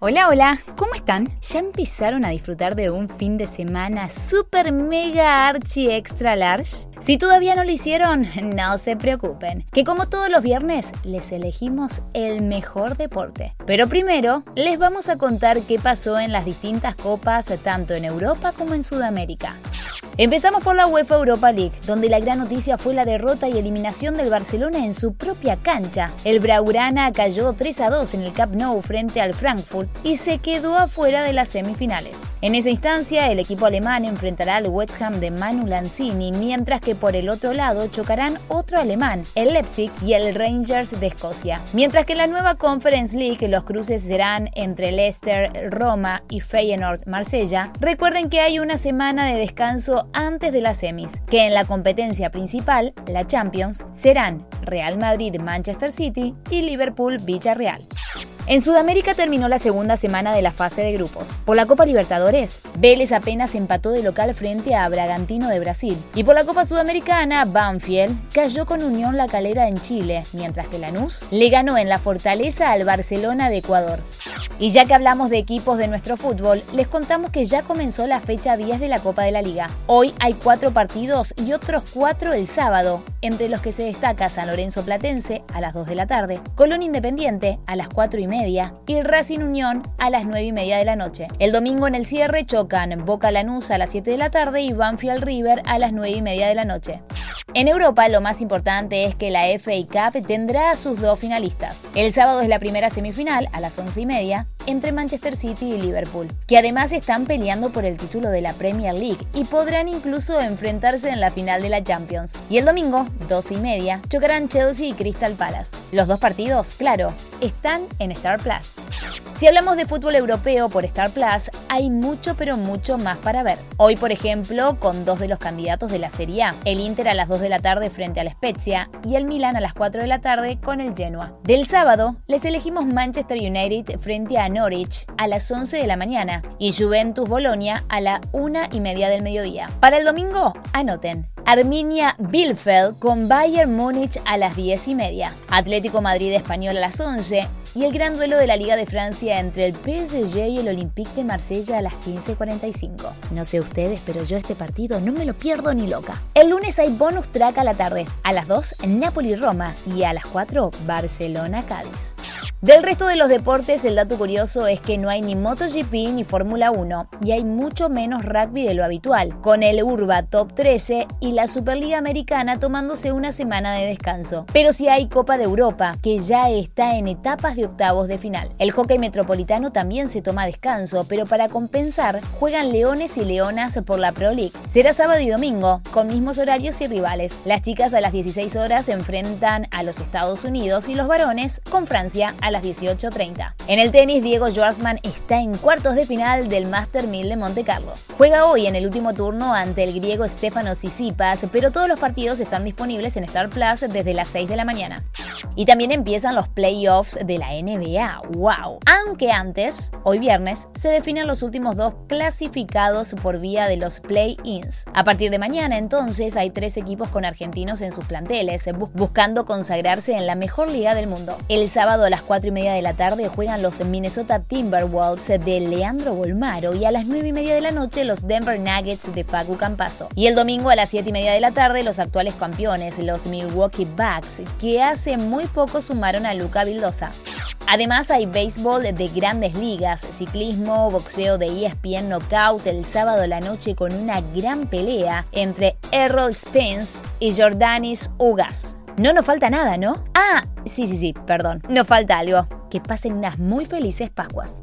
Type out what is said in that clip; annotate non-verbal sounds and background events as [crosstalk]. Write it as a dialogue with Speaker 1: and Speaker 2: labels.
Speaker 1: Hola, hola, ¿cómo están? ¿Ya empezaron a disfrutar de un fin de semana super mega archi extra large? Si todavía no lo hicieron, [laughs] no se preocupen, que como todos los viernes les elegimos el mejor deporte. Pero primero les vamos a contar qué pasó en las distintas copas tanto en Europa como en Sudamérica. Empezamos por la UEFA Europa League, donde la gran noticia fue la derrota y eliminación del Barcelona en su propia cancha. El Braurana cayó 3 a 2 en el Camp Nou frente al Frankfurt y se quedó afuera de las semifinales. En esa instancia, el equipo alemán enfrentará al West Ham de Manu Lanzini, mientras que por el otro lado chocarán otro alemán, el Leipzig y el Rangers de Escocia. Mientras que en la nueva Conference League los cruces serán entre Leicester, Roma y Feyenoord Marsella. Recuerden que hay una semana de descanso antes de las semis, que en la competencia principal, la Champions, serán Real Madrid-Manchester City y Liverpool-Villarreal. En Sudamérica terminó la segunda semana de la fase de grupos. Por la Copa Libertadores, Vélez apenas empató de local frente a Bragantino de Brasil. Y por la Copa Sudamericana, Banfield cayó con Unión La Calera en Chile, mientras que Lanús le ganó en la Fortaleza al Barcelona de Ecuador. Y ya que hablamos de equipos de nuestro fútbol, les contamos que ya comenzó la fecha 10 de la Copa de la Liga. Hoy hay cuatro partidos y otros cuatro el sábado, entre los que se destaca San Lorenzo Platense a las 2 de la tarde, Colón Independiente a las 4 y media y Racing Unión a las 9 y media de la noche. El domingo en el cierre chocan Boca Lanús a las 7 de la tarde y Banfield River a las 9 y media de la noche. En Europa lo más importante es que la FA Cup tendrá a sus dos finalistas. El sábado es la primera semifinal a las 11 y media entre Manchester City y Liverpool, que además están peleando por el título de la Premier League y podrán incluso enfrentarse en la final de la Champions. Y el domingo, 12 y media, chocarán Chelsea y Crystal Palace. Los dos partidos, claro, están en Star Plus. Si hablamos de fútbol europeo por Star Plus, hay mucho pero mucho más para ver. Hoy, por ejemplo, con dos de los candidatos de la Serie A, el Inter a las 2 de la tarde frente al Spezia y el Milan a las 4 de la tarde con el Genoa. Del sábado, les elegimos Manchester United frente a Norwich a las 11 de la mañana y Juventus Bolonia a la 1 y media del mediodía. Para el domingo, anoten. Arminia Bielefeld con Bayern Múnich a las 10 y media. Atlético Madrid Español a las 11 y el gran duelo de la Liga de Francia entre el PSG y el Olympique de Marsella a las 15.45. No sé ustedes, pero yo este partido no me lo pierdo ni loca. El lunes hay bonus track a la tarde, a las 2 Napoli-Roma y a las 4 Barcelona-Cádiz. Del resto de los deportes, el dato curioso es que no hay ni MotoGP ni Fórmula 1 y hay mucho menos rugby de lo habitual, con el Urba Top 13 y la Superliga Americana tomándose una semana de descanso. Pero sí hay Copa de Europa, que ya está en etapas de octavos de final. El hockey metropolitano también se toma descanso, pero para compensar, juegan Leones y Leonas por la Pro League. Será sábado y domingo, con mismos horarios y rivales. Las chicas a las 16 horas se enfrentan a los Estados Unidos y los varones con Francia a las 18.30. En el tenis, Diego Schwartzman está en cuartos de final del Master 1000 de Monte Carlo. Juega hoy en el último turno ante el griego Stefano Tsitsipas, pero todos los partidos están disponibles en Star Plus desde las 6 de la mañana. Y también empiezan los playoffs de la NBA. ¡Wow! Aunque antes, hoy viernes, se definen los últimos dos clasificados por vía de los play-ins. A partir de mañana, entonces, hay tres equipos con argentinos en sus planteles, buscando consagrarse en la mejor liga del mundo. El sábado a las 4 y media de la tarde juegan los Minnesota Timberwolves de Leandro Bolmaro y a las 9 y media de la noche los Denver Nuggets de Paco Campaso. Y el domingo a las 7 y media de la tarde los actuales campeones, los Milwaukee Bucks, que hace muy poco sumaron a Luca Vildosa. Además hay béisbol de grandes ligas, ciclismo, boxeo de ESPN Knockout el sábado la noche con una gran pelea entre Errol Spence y Jordanis Ugas. No nos falta nada, ¿no? Ah, sí, sí, sí, perdón, nos falta algo. Que pasen unas muy felices Pascuas.